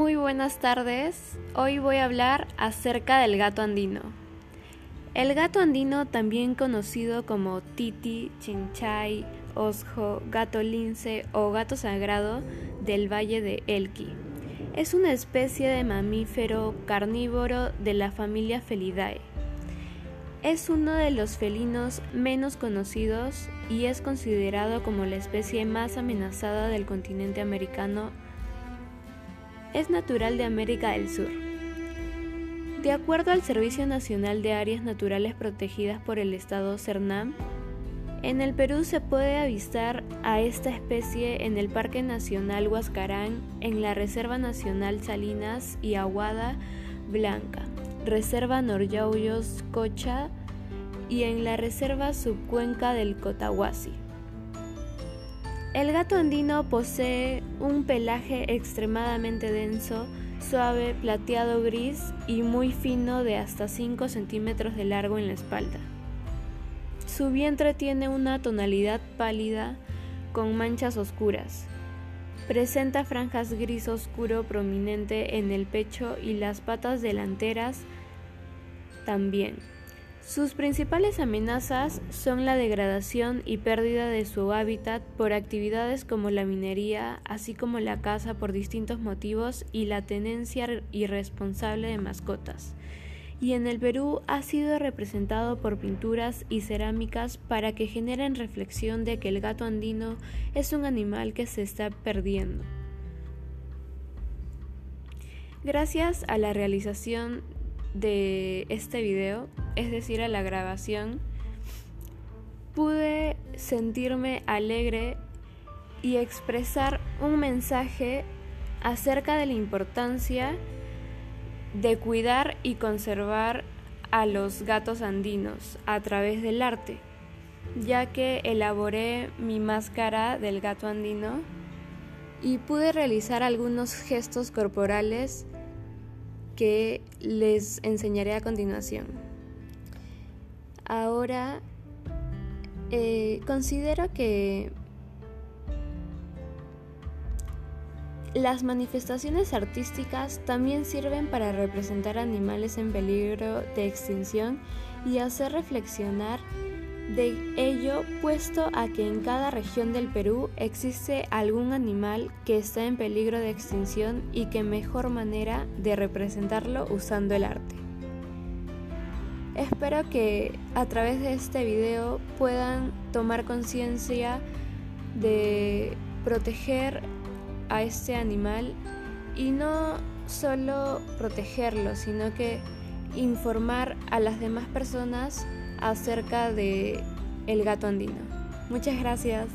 Muy buenas tardes. Hoy voy a hablar acerca del gato andino. El gato andino, también conocido como titi, chinchay, osjo, gato lince o gato sagrado del valle de Elqui, es una especie de mamífero carnívoro de la familia Felidae. Es uno de los felinos menos conocidos y es considerado como la especie más amenazada del continente americano es natural de América del Sur. De acuerdo al Servicio Nacional de Áreas Naturales Protegidas por el Estado CERNAM, en el Perú se puede avistar a esta especie en el Parque Nacional Huascarán, en la Reserva Nacional Salinas y Aguada Blanca, Reserva Noryauyos Cocha y en la Reserva Subcuenca del Cotahuasi. El gato andino posee un pelaje extremadamente denso, suave, plateado gris y muy fino de hasta 5 centímetros de largo en la espalda. Su vientre tiene una tonalidad pálida con manchas oscuras. Presenta franjas gris oscuro prominente en el pecho y las patas delanteras también. Sus principales amenazas son la degradación y pérdida de su hábitat por actividades como la minería, así como la caza por distintos motivos y la tenencia irresponsable de mascotas. Y en el Perú ha sido representado por pinturas y cerámicas para que generen reflexión de que el gato andino es un animal que se está perdiendo. Gracias a la realización de este video, es decir, a la grabación, pude sentirme alegre y expresar un mensaje acerca de la importancia de cuidar y conservar a los gatos andinos a través del arte, ya que elaboré mi máscara del gato andino y pude realizar algunos gestos corporales que les enseñaré a continuación. Ahora, eh, considero que las manifestaciones artísticas también sirven para representar animales en peligro de extinción y hacer reflexionar de ello puesto a que en cada región del Perú existe algún animal que está en peligro de extinción y que mejor manera de representarlo usando el arte. Espero que a través de este video puedan tomar conciencia de proteger a este animal y no solo protegerlo, sino que informar a las demás personas acerca de el gato andino. Muchas gracias.